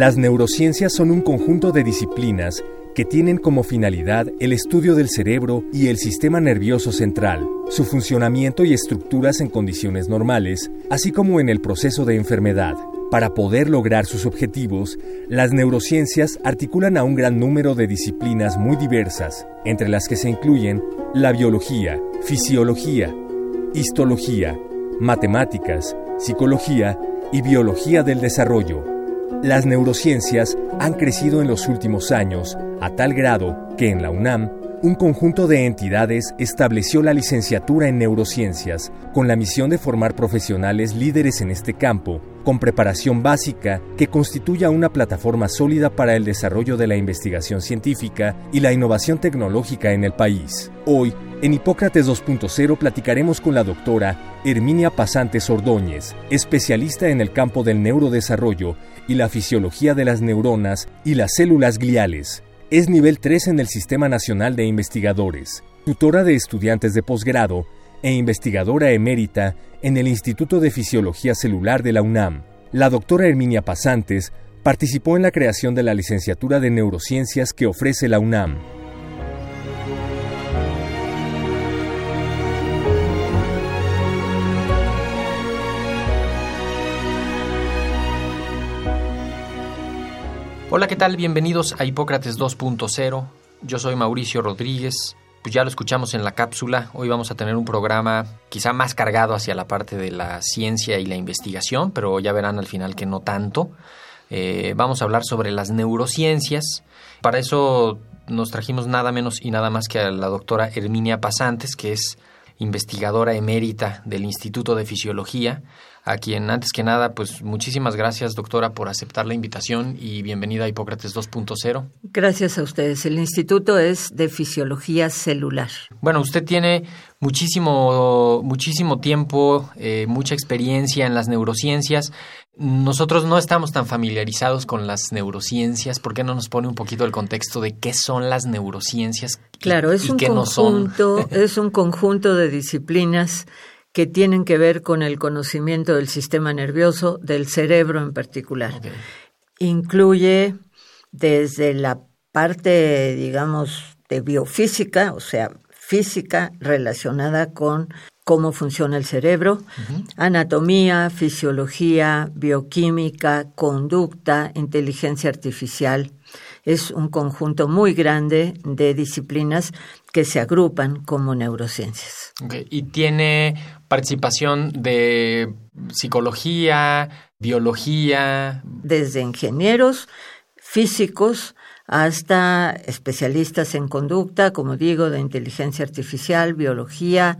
Las neurociencias son un conjunto de disciplinas que tienen como finalidad el estudio del cerebro y el sistema nervioso central, su funcionamiento y estructuras en condiciones normales, así como en el proceso de enfermedad. Para poder lograr sus objetivos, las neurociencias articulan a un gran número de disciplinas muy diversas, entre las que se incluyen la biología, fisiología, histología, matemáticas, psicología y biología del desarrollo. Las neurociencias han crecido en los últimos años a tal grado que en la UNAM un conjunto de entidades estableció la licenciatura en neurociencias con la misión de formar profesionales líderes en este campo, con preparación básica que constituya una plataforma sólida para el desarrollo de la investigación científica y la innovación tecnológica en el país. Hoy, en Hipócrates 2.0 platicaremos con la doctora Herminia Pasantes Ordóñez, especialista en el campo del neurodesarrollo y la fisiología de las neuronas y las células gliales. Es nivel 3 en el Sistema Nacional de Investigadores, tutora de estudiantes de posgrado e investigadora emérita en el Instituto de Fisiología Celular de la UNAM. La doctora Herminia Pasantes participó en la creación de la licenciatura de neurociencias que ofrece la UNAM. Hola, ¿qué tal? Bienvenidos a Hipócrates 2.0. Yo soy Mauricio Rodríguez. Pues ya lo escuchamos en la cápsula. Hoy vamos a tener un programa quizá más cargado hacia la parte de la ciencia y la investigación, pero ya verán al final que no tanto. Eh, vamos a hablar sobre las neurociencias. Para eso nos trajimos nada menos y nada más que a la doctora Herminia Pasantes, que es investigadora emérita del Instituto de Fisiología, a quien antes que nada, pues muchísimas gracias doctora por aceptar la invitación y bienvenida a Hipócrates 2.0. Gracias a ustedes. El instituto es de fisiología celular. Bueno, usted tiene muchísimo, muchísimo tiempo, eh, mucha experiencia en las neurociencias. Nosotros no estamos tan familiarizados con las neurociencias. ¿Por qué no nos pone un poquito el contexto de qué son las neurociencias? Claro, es, y un, qué conjunto, no son? es un conjunto de disciplinas que tienen que ver con el conocimiento del sistema nervioso, del cerebro en particular. Incluye desde la parte, digamos, de biofísica, o sea, física relacionada con cómo funciona el cerebro, anatomía, fisiología, bioquímica, conducta, inteligencia artificial. Es un conjunto muy grande de disciplinas que se agrupan como neurociencias. Y tiene participación de psicología, biología. Desde ingenieros, físicos, hasta especialistas en conducta, como digo, de inteligencia artificial, biología,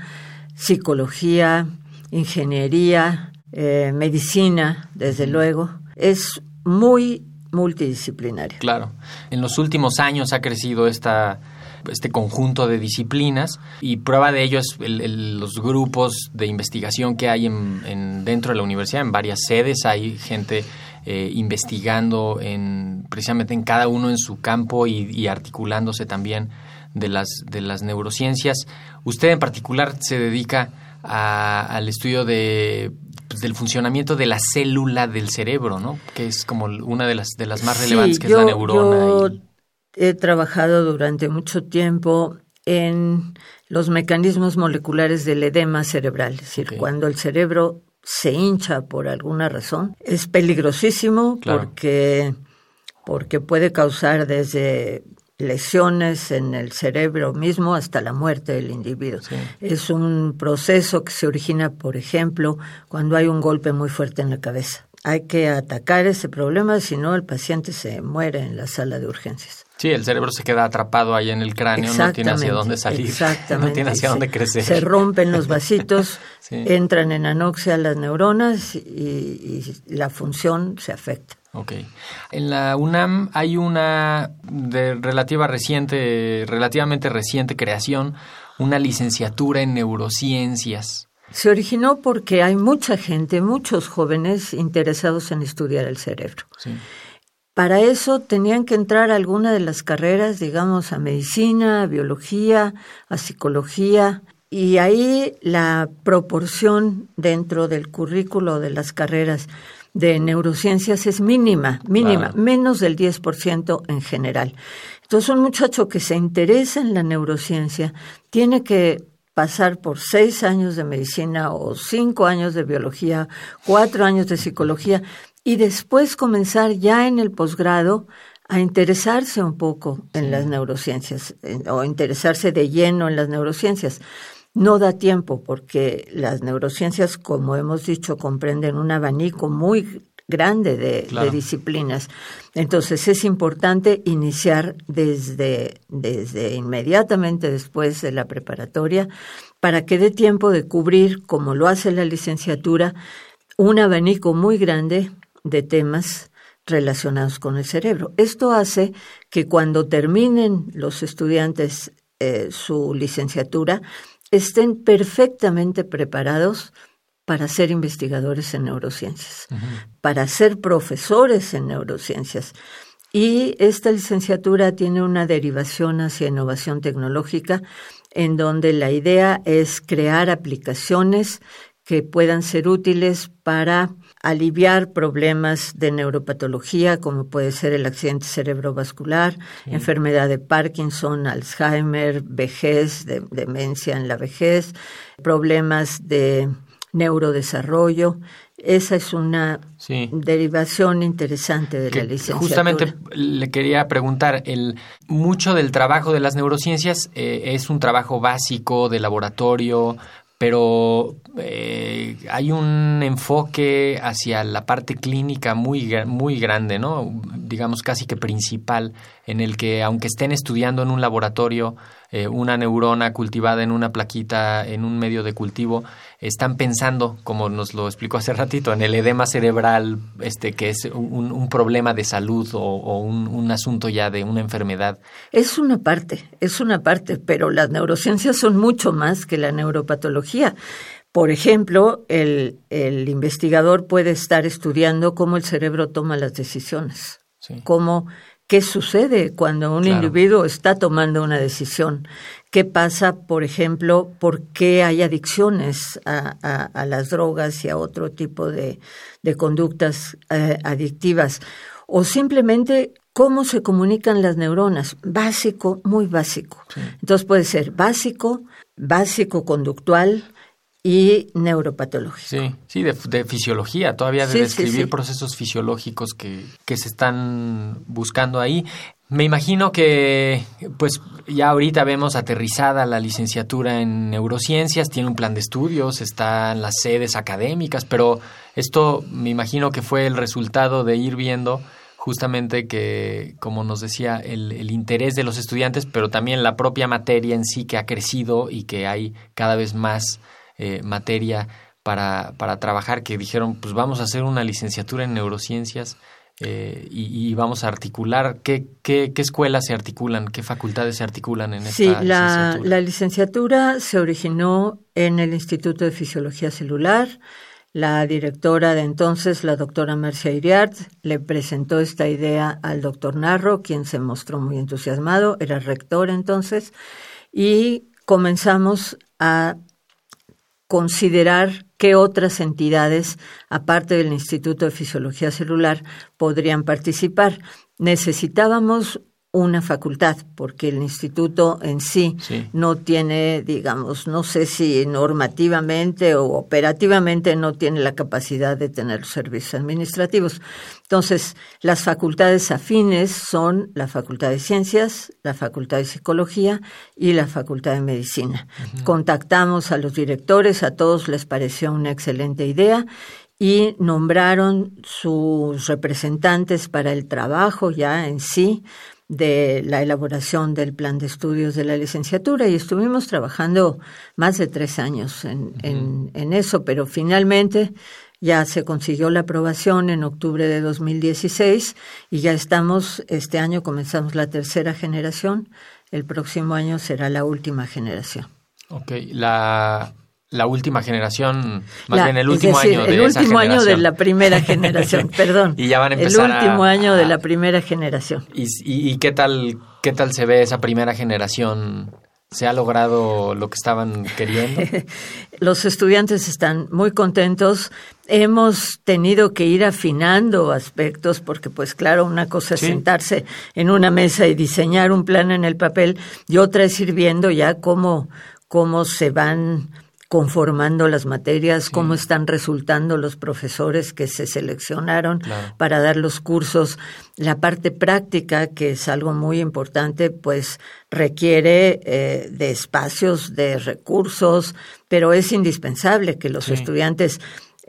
psicología, ingeniería, eh, medicina, desde luego. Es muy multidisciplinario. Claro. En los últimos años ha crecido esta, este conjunto de disciplinas y prueba de ello es el- el- los grupos de investigación que hay en, en- dentro de la universidad, en varias sedes. Hay gente eh, investigando en, precisamente en cada uno en su campo y, y articulándose también de las, de las neurociencias. Usted en particular se dedica a- al estudio de pues, del funcionamiento de la célula del cerebro, ¿no? Que es como una de las de las más relevantes, Sí, que es la neurona. yo y- he trabajado durante mucho tiempo en los mecanismos moleculares del edema cerebral, es decir, cuando el cerebro se hincha por alguna razón, es peligrosísimo Claro. porque, porque puede causar desde lesiones en el cerebro mismo hasta la muerte del individuo. Sí. Es un proceso que se origina, por ejemplo, cuando hay un golpe muy fuerte en la cabeza. hay que atacar ese problema, si no el paciente se muere en la sala de urgencias. Sí, el cerebro se queda atrapado ahí en el cráneo, no tiene hacia dónde salir, exactamente, no tiene hacia dónde crecer. Se rompen los vasitos, entran en anoxia las neuronas y, y, la función se afecta. Ok. En la UNAM hay una de relativa reciente, relativamente reciente creación, una licenciatura en neurociencias. Se originó porque hay mucha gente, muchos jóvenes interesados en estudiar el cerebro. Para eso tenían que entrar a alguna de las carreras, digamos, a medicina, a biología, a psicología, y ahí la proporción dentro del currículo de las carreras de neurociencias es mínima, mínima, menos del 10% en general. Entonces, un muchacho que se interesa en la neurociencia tiene que pasar por seis años de medicina o cinco años de biología, cuatro años de psicología y después comenzar ya en el posgrado a interesarse un poco en las neurociencias o interesarse de lleno en las neurociencias. No da tiempo porque las neurociencias, como hemos dicho, comprenden un abanico muy grande de, disciplinas. Entonces es importante iniciar desde, desde inmediatamente después de la preparatoria para que dé tiempo de cubrir, como lo hace la licenciatura, un abanico muy grande de temas relacionados con el cerebro. Esto hace que cuando terminen los estudiantes eh, su licenciatura estén perfectamente preparados para ser investigadores en neurociencias, para ser profesores en neurociencias. Y esta licenciatura tiene una derivación hacia innovación tecnológica, en donde la idea es crear aplicaciones que puedan ser útiles para aliviar problemas de neuropatología, como puede ser el accidente cerebrovascular, enfermedad de Parkinson, Alzheimer, vejez, demencia en la vejez, problemas de neurodesarrollo. Esa es una derivación interesante de la licenciatura. Justamente le quería preguntar, el, mucho del trabajo de las neurociencias eh, es un trabajo básico de laboratorio, pero eh, hay un enfoque hacia la parte clínica muy, muy grande, ¿no? Digamos casi que principal, en el que aunque estén estudiando en un laboratorio eh, una neurona cultivada en una plaquita, en un medio de cultivo, están pensando, como nos lo explicó hace ratito, en el edema cerebral, este, que es un, problema de salud o, un, un, asunto ya de una enfermedad. Es una parte, es una parte, pero las neurociencias son mucho más que la neuropatología. Por ejemplo, el, el investigador puede estar estudiando cómo el cerebro toma las decisiones, cómo qué sucede cuando un individuo está tomando una decisión. ¿Qué pasa, por ejemplo, por qué hay adicciones a, las drogas y a otro tipo de, conductas eh, adictivas? O simplemente cómo se comunican las neuronas. Básico, muy básico. Entonces puede ser básico, básico conductual, y neuropatológico. Sí, sí, de, fisiología, todavía de describir procesos fisiológicos que, que se están buscando ahí. Me imagino que, pues, ya ahorita vemos aterrizada la licenciatura en neurociencias, tiene un plan de estudios, están las sedes académicas, pero esto me imagino que fue el resultado de ir viendo justamente que, como nos decía, el, el, interés de los estudiantes, pero también la propia materia en sí que ha crecido y que hay cada vez más eh, materia para, para trabajar, que dijeron, pues vamos a hacer una licenciatura en neurociencias eh, y, vamos a articular qué, qué, qué, escuelas se articulan, qué facultades se articulan en esta sí, la, licenciatura. la licenciatura se originó en el Instituto de Fisiología Celular. La directora de entonces, la doctora Marcia Iriart, le presentó esta idea al doctor Narro, quien se mostró muy entusiasmado, era rector entonces, y comenzamos a considerar qué otras entidades, aparte del Instituto de Fisiología Celular, podrían participar. Necesitábamos una facultad, porque el instituto en sí, no tiene, digamos, no sé si normativamente o operativamente no tiene la capacidad de tener servicios administrativos. Entonces, las facultades afines son la Facultad de Ciencias, la Facultad de Psicología y la Facultad de Medicina. Contactamos a los directores, a todos les pareció una excelente idea y nombraron sus representantes para el trabajo ya en sí de la elaboración del plan de estudios de la licenciatura y estuvimos trabajando más de tres años en, en, eso, pero finalmente ya se consiguió la aprobación en octubre de 2016 y ya estamos, este año comenzamos la tercera generación, el próximo año será la última generación. Ok, la, la última generación, más bien el último año de el último año de la primera generación, perdón. y ya van a empezar El último año de la primera generación. ¿Y, y, qué tal qué tal se ve esa primera generación? ¿Se ha logrado lo que estaban queriendo? Los estudiantes están muy contentos. Hemos tenido que ir afinando aspectos porque, pues claro, una cosa es sentarse en una mesa y diseñar un plan en el papel y otra es ir viendo ya cómo, cómo se van conformando las materias, cómo están resultando los profesores que se seleccionaron para dar los cursos. La parte práctica, que es algo muy importante, pues requiere eh, de espacios, de recursos, pero es indispensable que los estudiantes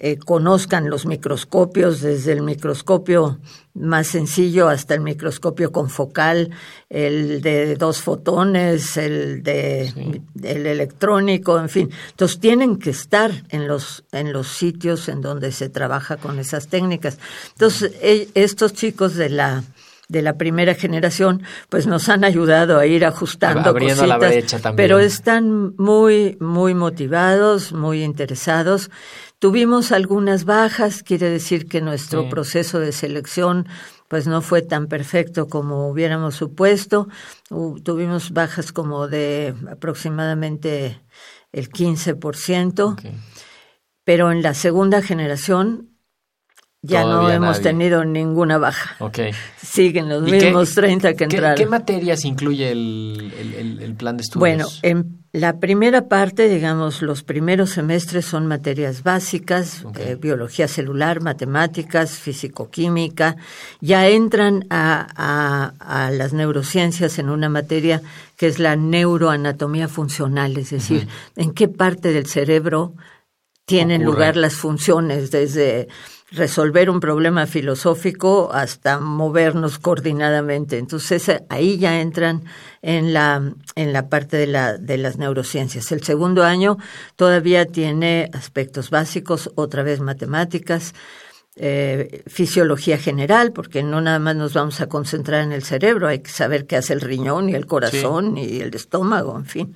eh, conozcan los microscopios, desde el microscopio más sencillo hasta el microscopio con focal, el de dos fotones, el de el electrónico, en fin. Entonces tienen que estar en los en los sitios en donde se trabaja con esas técnicas. Entonces e, estos chicos de la de la primera generación, pues nos han ayudado a ir ajustando Abriendo la brecha también. pero están muy muy motivados, muy interesados. Tuvimos algunas bajas, quiere decir que nuestro proceso de selección pues no fue tan perfecto como hubiéramos supuesto. tuvimos bajas como de aproximadamente el 15%, pero en la segunda generación ya no hemos tenido ninguna baja. Okay. Siguen los mismos 30 que entraron. ¿Qué, materias incluye el, plan de estudios? Bueno, en la primera parte, digamos, los primeros semestres son materias básicas, eh, biología celular, matemáticas, físico-química. Ya entran a, a, las neurociencias en una materia que es la neuroanatomía funcional, es decir, en qué parte del cerebro tienen lugar las funciones, desde resolver un problema filosófico hasta movernos coordinadamente. Entonces ahí ya entran en la, en la parte de, la, de las neurociencias. El segundo año todavía tiene aspectos básicos, otra vez matemáticas, eh, fisiología general, porque no nada más nos vamos a concentrar en el cerebro, hay que saber qué hace el riñón y el corazón y el estómago, en fin.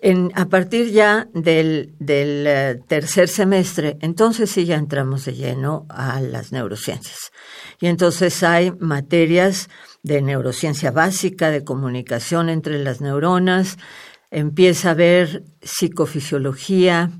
En, a partir ya del, del eh, tercer semestre, entonces sí ya entramos de lleno a las neurociencias. Y entonces hay materias de neurociencia básica, de comunicación entre las neuronas, empieza a haber psicofisiología,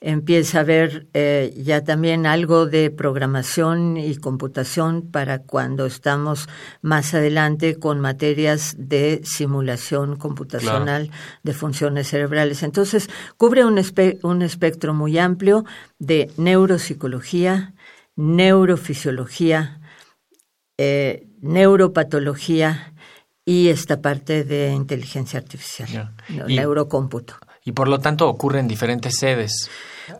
empieza a haber eh, ya también algo de programación y computación para cuando estamos más adelante con materias de simulación computacional de funciones cerebrales. Entonces, cubre un, un espectro muy amplio de neuropsicología, neurofisiología, eh, neuropatología y esta parte de inteligencia artificial, neurocómputo y por lo tanto ocurre en diferentes sedes.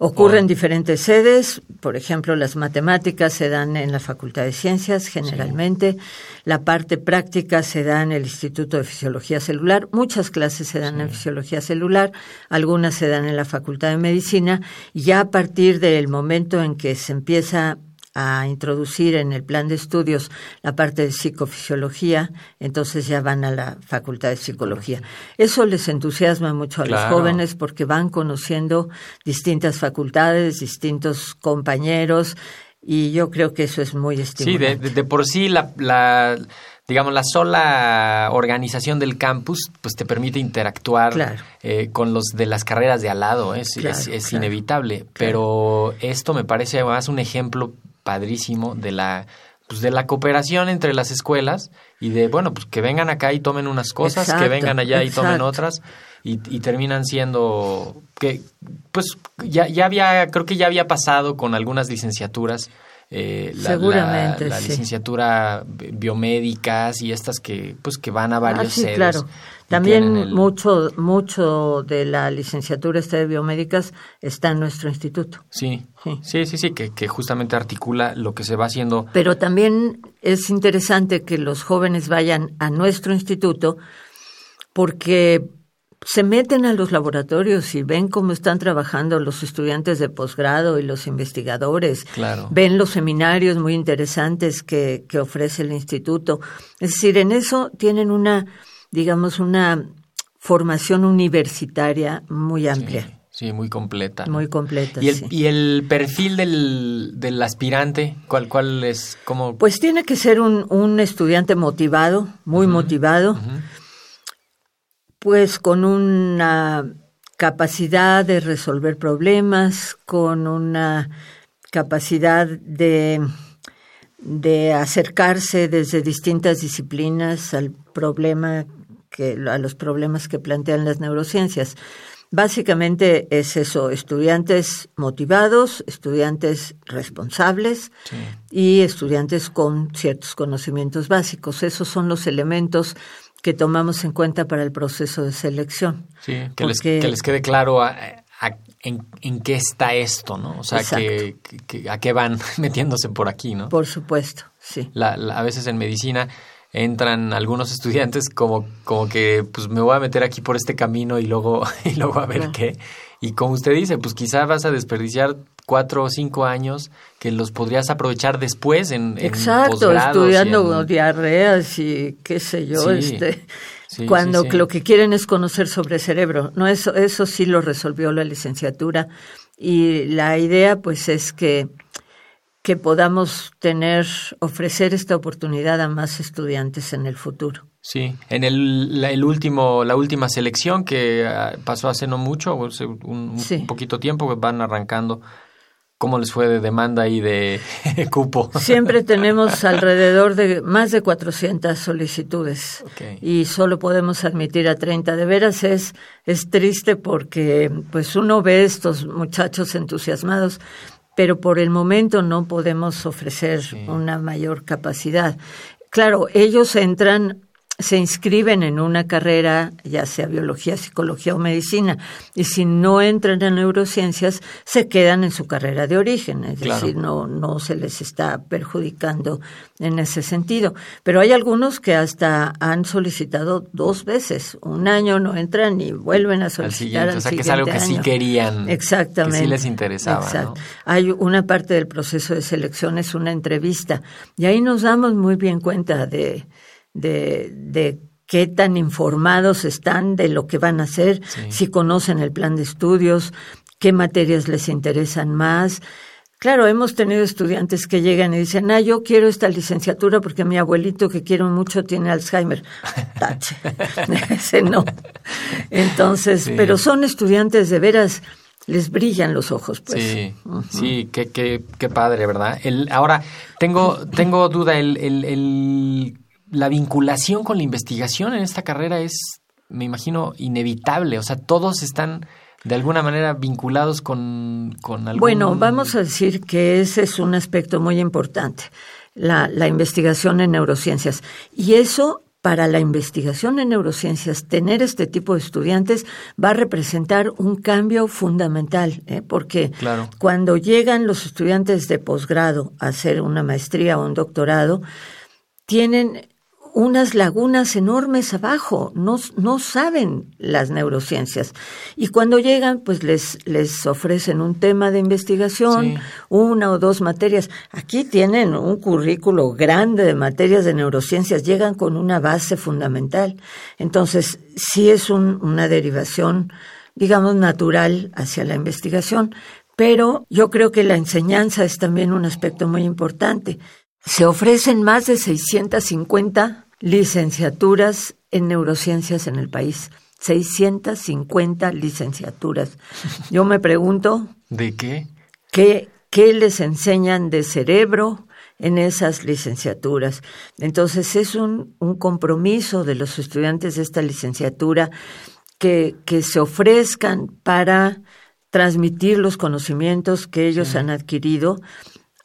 Ocurre en diferentes sedes, por ejemplo, las matemáticas se dan en la Facultad de Ciencias generalmente, la parte práctica se da en el Instituto de Fisiología Celular, muchas clases se dan en Fisiología Celular, algunas se dan en la Facultad de Medicina, y ya a partir del momento en que se empieza a introducir en el plan de estudios la parte de psicofisiología, entonces ya van a la facultad de psicología. Eso les entusiasma mucho a los jóvenes porque van conociendo distintas facultades, distintos compañeros, y yo creo que eso es muy estimulante. Sí, de, por sí la, digamos, la sola organización del campus, pues te permite interactuar eh, con los de las carreras de al lado, es, es, inevitable. Pero esto me parece más un ejemplo padrísimo de la pues de la cooperación entre las escuelas y de bueno pues que vengan acá y tomen unas cosas que vengan allá y tomen otras y, y, terminan siendo que pues ya, ya había creo que ya había pasado con algunas licenciaturas eh, la, Seguramente, la, licenciatura biomédicas y estas que pues que van a varios ah, sí, claro. También mucho mucho de la licenciatura esta de biomédicas está en nuestro instituto. Sí, sí, sí, sí, que, que justamente articula lo que se va haciendo. Pero también es interesante que los jóvenes vayan a nuestro instituto porque se meten a los laboratorios y ven cómo están trabajando los estudiantes de posgrado y los investigadores. Claro. Ven los seminarios muy interesantes que, que ofrece el instituto. Es decir, en eso tienen una, digamos, una formación universitaria muy amplia. Sí, muy completa. Muy completa. ¿Y el, ¿y el perfil del, del, aspirante? ¿Cuál, ¿Cuál es? Cómo? Pues tiene que ser un, un estudiante motivado, muy motivado pues con una capacidad de resolver problemas, con una capacidad de, de acercarse desde distintas disciplinas al problema que, a los problemas que plantean las neurociencias. Básicamente es eso, estudiantes motivados, estudiantes responsables y estudiantes con ciertos conocimientos básicos. Esos son los elementos que tomamos en cuenta para el proceso de selección. Sí, que, les, que les, quede claro en, qué está esto, ¿no? O sea, que, a qué van metiéndose por aquí, ¿no? Por supuesto, sí. a veces en medicina entran algunos estudiantes como, como que pues me voy a meter aquí por este camino y luego, y luego a ver qué. Y como usted dice, pues quizá vas a desperdiciar cuatro o cinco años que los podrías aprovechar después en, Exacto, estudiando diarreas y qué sé yo, este, cuando lo que quieren es conocer sobre el cerebro. No, eso, eso sí lo resolvió la licenciatura y la idea pues es que que podamos tener, ofrecer esta oportunidad a más estudiantes en el futuro. Sí, en el, el último, la última selección que ah, pasó hace no mucho, un, un poquito tiempo, van arrancando ¿Cómo les fue de demanda y de cupo? Siempre tenemos alrededor de más de 400 solicitudes y solo podemos admitir a 30. De veras es, es triste porque pues uno ve estos muchachos entusiasmados, pero por el momento no podemos ofrecer una mayor capacidad. Claro, ellos entran se inscriben en una carrera, ya sea biología, psicología o medicina, y si no entran en neurociencias, se quedan en su carrera de origen, es decir, no, no se les está perjudicando en ese sentido. Pero hay algunos que hasta han solicitado dos veces, un año no entran y vuelven a solicitar. Al siguiente, o sea, que es algo que sí querían. Exactamente. Que sí les interesaba. Exacto. Hay una parte del proceso de selección, es una entrevista, y ahí nos damos muy bien cuenta de de, de qué tan informados están de lo que van a hacer, si conocen el plan de estudios, qué materias les interesan más. Claro, hemos tenido estudiantes que llegan y dicen, ah, yo quiero esta licenciatura porque mi abuelito que quiero mucho tiene Alzheimer. Tache. Ese no. Entonces, pero son estudiantes de veras, les brillan los ojos, pues. Sí, sí, qué, qué, qué padre, ¿verdad? El, ahora, tengo, tengo duda, el, el, el la vinculación con la investigación en esta carrera es, me imagino, inevitable. O sea, todos están de alguna manera vinculados con, con algún... Bueno, vamos a decir que ese es un aspecto muy importante, la, la investigación en neurociencias. Y eso para la investigación en neurociencias, tener este tipo de estudiantes va a representar un cambio fundamental, ¿eh? porque cuando llegan los estudiantes de posgrado a hacer una maestría o un doctorado, tienen unas lagunas enormes abajo, no, no saben las neurociencias. Y cuando llegan, pues les, les ofrecen un tema de investigación, una o dos materias. Aquí tienen un currículo grande de materias de neurociencias, llegan con una base fundamental. Entonces, sí es una derivación, digamos, natural hacia la investigación, pero yo creo que la enseñanza es también un aspecto muy importante. Se ofrecen más de 650 licenciaturas en neurociencias en el país. 650 licenciaturas. Yo me pregunto... ¿De qué? ¿Qué, qué les enseñan de cerebro en esas licenciaturas? Entonces es un, un compromiso de los estudiantes de esta licenciatura que, que se ofrezcan para transmitir los conocimientos que ellos han adquirido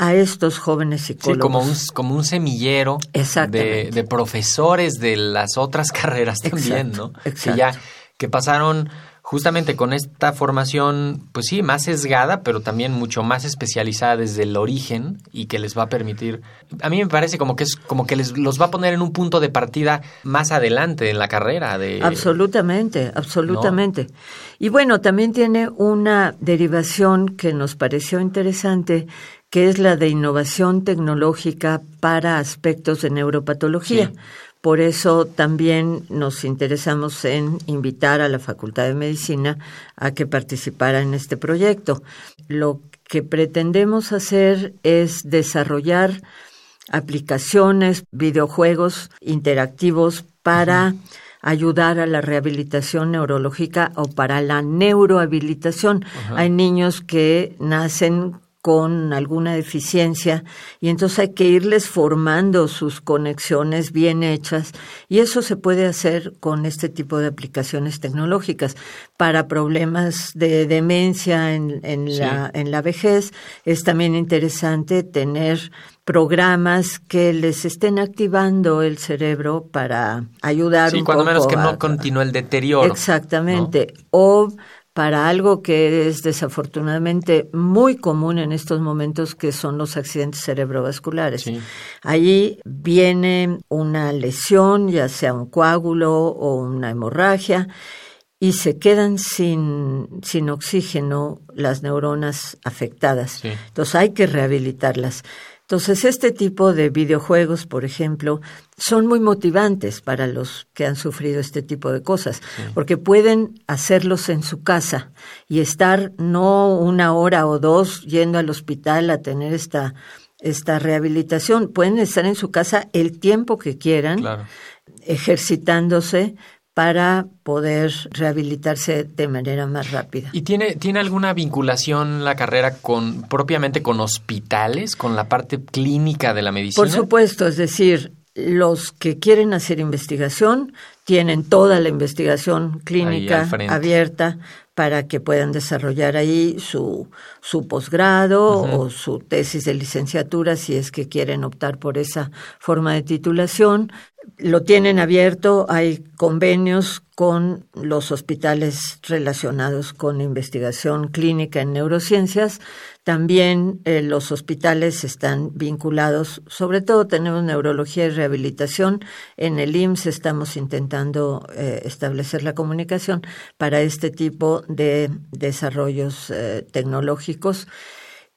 a estos jóvenes psicólogos. Sí, como un, como un semillero de, de, profesores de las otras carreras también, ¿no? Exacto. Que ya que pasaron justamente con esta formación, pues sí, más sesgada, pero también mucho más especializada desde el origen y que les va a permitir, a mí me parece como que es como que les los va a poner en un punto de partida más adelante en la carrera de Absolutamente, absolutamente. Y bueno, también tiene una derivación que nos pareció interesante, que es la de innovación tecnológica para aspectos de neuropatología. Por eso también nos interesamos en invitar a la Facultad de Medicina a que participara en este proyecto. Lo que pretendemos hacer es desarrollar aplicaciones, videojuegos interactivos para ayudar a la rehabilitación neurológica o para la neurohabilitación. Hay niños que nacen con alguna deficiencia y entonces hay que irles formando sus conexiones bien hechas y eso se puede hacer con este tipo de aplicaciones tecnológicas. Para problemas de demencia en, en la, en la vejez es también interesante tener programas que les estén activando el cerebro para ayudar sí, un cuando poco menos que a- no continúe el deterioro Exactamente. O para algo que es desafortunadamente muy común en estos momentos, que son los accidentes cerebrovasculares. Sí. Allí viene una lesión, ya sea un coágulo o una hemorragia, y se quedan sin, sin oxígeno las neuronas afectadas. Sí. Entonces hay que rehabilitarlas. Entonces, este tipo de videojuegos, por ejemplo, son muy motivantes para los que han sufrido este tipo de cosas, porque pueden hacerlos en su casa y estar no una hora o dos yendo al hospital a tener esta, esta rehabilitación. Pueden estar en su casa el tiempo que quieran, claro ejercitándose para poder rehabilitarse de manera más rápida. ¿Y tiene, tiene alguna vinculación la carrera con propiamente con hospitales, con la parte clínica de la medicina? Por supuesto, es decir, los que quieren hacer investigación tienen toda la investigación clínica abierta para que puedan desarrollar ahí su, su posgrado o su tesis de licenciatura si es que quieren optar por esa forma de titulación. Lo tienen abierto, hay convenios con los hospitales relacionados con investigación clínica en neurociencias. También eh, los hospitales están vinculados, sobre todo tenemos neurología y rehabilitación. En el IMSS estamos intentando eh, establecer la comunicación para este tipo de desarrollos eh, tecnológicos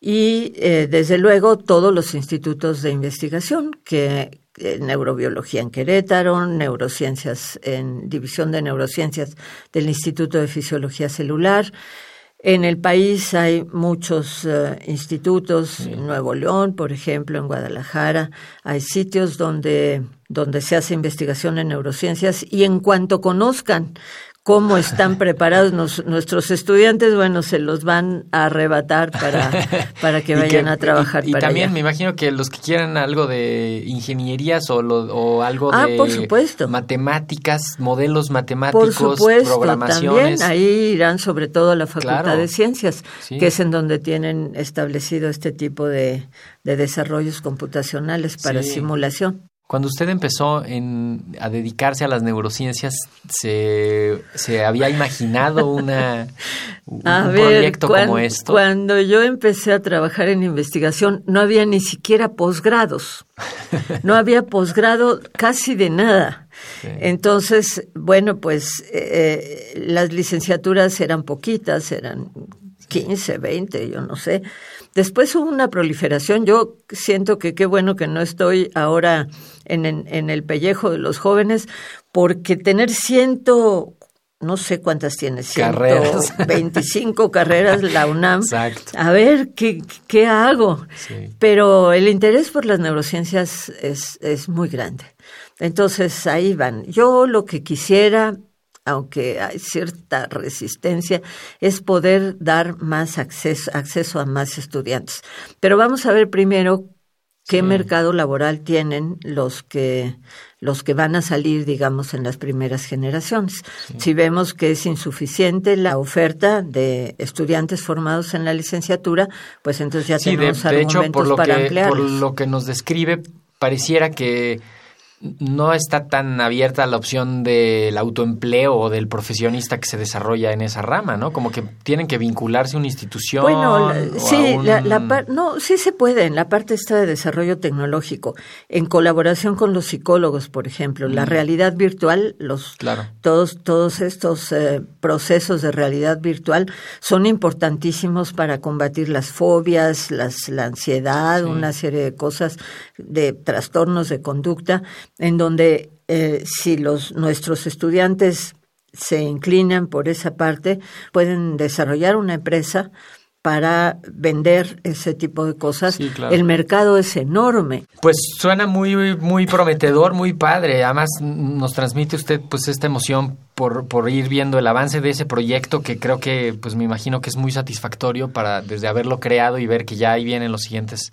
y eh, desde luego todos los institutos de investigación que eh, neurobiología en Querétaro, neurociencias en división de neurociencias del Instituto de Fisiología Celular. En el país hay muchos eh, institutos, en Nuevo León, por ejemplo, en Guadalajara, hay sitios donde, donde se hace investigación en neurociencias y en cuanto conozcan cómo están preparados nos- nuestros estudiantes, bueno, se los van a arrebatar para, para que vayan a trabajar y, y para también allá. me imagino que los que quieran algo de ingenierías o, lo- o algo Ah, de por supuesto. matemáticas, modelos Por matemáticos, supuesto, programaciones. también ahí irán sobre todo a la Facultad Claro. de Ciencias, Sí. que es en donde tienen establecido este tipo de, de desarrollos computacionales para Sí. simulación. Cuando usted empezó en, a dedicarse a las neurociencias, ¿se, se había imaginado una, un, A un ver, proyecto como esto? Cuando yo empecé a trabajar en investigación, no había ni siquiera posgrados. No había posgrado casi de nada. Sí. Entonces, bueno, pues eh, las licenciaturas eran poquitas, eran 15, 20, yo no sé. Después hubo una proliferación. Yo siento que qué bueno que no estoy ahora en, en, en el pellejo de los jóvenes, porque tener ciento, no sé cuántas tiene, Carreras. 125 carreras la UNAM. Exacto. A ver, ¿qué, qué hago? Sí. Pero el interés por las neurociencias es, es muy grande. Entonces, ahí van. Yo lo que quisiera, aunque hay cierta resistencia, es poder dar más acceso, acceso a más estudiantes. Pero vamos a ver primero qué Sí. mercado laboral tienen los que los que van a salir, digamos, en las primeras generaciones. Si vemos que es insuficiente la oferta de estudiantes formados en la licenciatura, pues entonces ya tenemos de, de hecho, por lo para que, Por lo que nos describe, pareciera que no está tan abierta la opción del autoempleo o del profesionista que se desarrolla en esa rama, ¿no? Como que tienen que vincularse a una institución. Bueno, sí, la, no, sí se puede en la parte esta de desarrollo tecnológico, en colaboración con los psicólogos, por ejemplo, la mm. realidad virtual, los todos todos estos eh, procesos de realidad virtual son importantísimos para combatir las fobias, las la ansiedad, una serie de cosas de trastornos de conducta en donde eh, si los nuestros estudiantes se inclinan por esa parte, pueden desarrollar una empresa para vender ese tipo de cosas. El mercado es enorme. Pues suena muy muy prometedor, muy padre. Además nos transmite usted pues esta emoción por, por ir viendo el avance de ese proyecto que creo que pues me imagino que es muy satisfactorio para desde haberlo creado y ver que ya ahí vienen los siguientes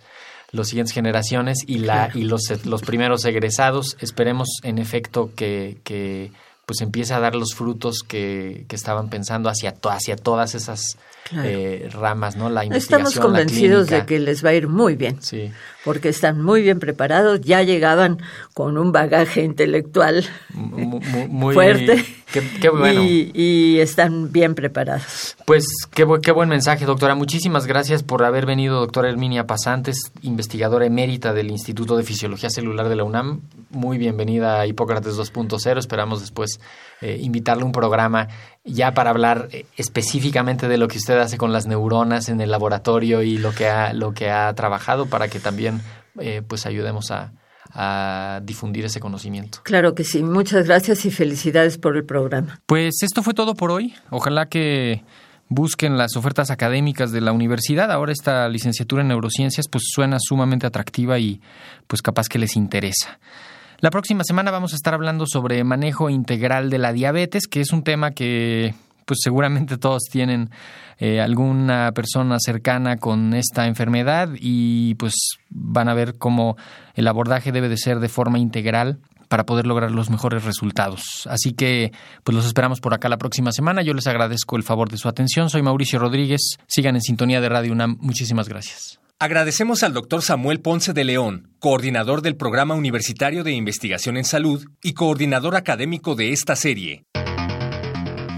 las siguientes generaciones y la y los, los primeros egresados. Esperemos en efecto que, que pues empiece a dar los frutos que, que estaban pensando hacia, hacia todas esas eh, ramas, ¿no? La investigación, Estamos convencidos de que les va a ir muy bien, sí. porque están muy bien preparados, ya llegaban con un bagaje intelectual muy, fuerte qué, bueno. y, están bien preparados. Pues qué, qué buen mensaje, doctora. Muchísimas gracias por haber venido, doctora Herminia Pasantes, investigadora emérita del Instituto de Fisiología Celular de la UNAM. Muy bienvenida a Hipócrates 2.0. Esperamos después eh, invitarle a un programa ya para hablar eh, específicamente de lo que usted hace con las neuronas en el laboratorio y lo que ha, lo que ha trabajado para que también eh, pues ayudemos a, difundir ese conocimiento. Claro que sí. Muchas gracias y felicidades por el programa. Pues esto fue todo por hoy. Ojalá que busquen las ofertas académicas de la universidad. Ahora esta licenciatura en neurociencias pues suena sumamente atractiva y pues capaz que les interesa. La próxima semana vamos a estar hablando sobre manejo integral de la diabetes, que es un tema que pues seguramente todos tienen eh, alguna persona cercana con esta enfermedad y pues van a ver cómo el abordaje debe de ser de forma integral para poder lograr los mejores resultados. Así que pues los esperamos por acá la próxima semana. Yo les agradezco el favor de su atención. Soy Mauricio Rodríguez. Sigan en sintonía de Radio UNAM. Muchísimas gracias. Agradecemos al doctor Samuel Ponce de León, coordinador del Programa Universitario de Investigación en Salud y coordinador académico de esta serie.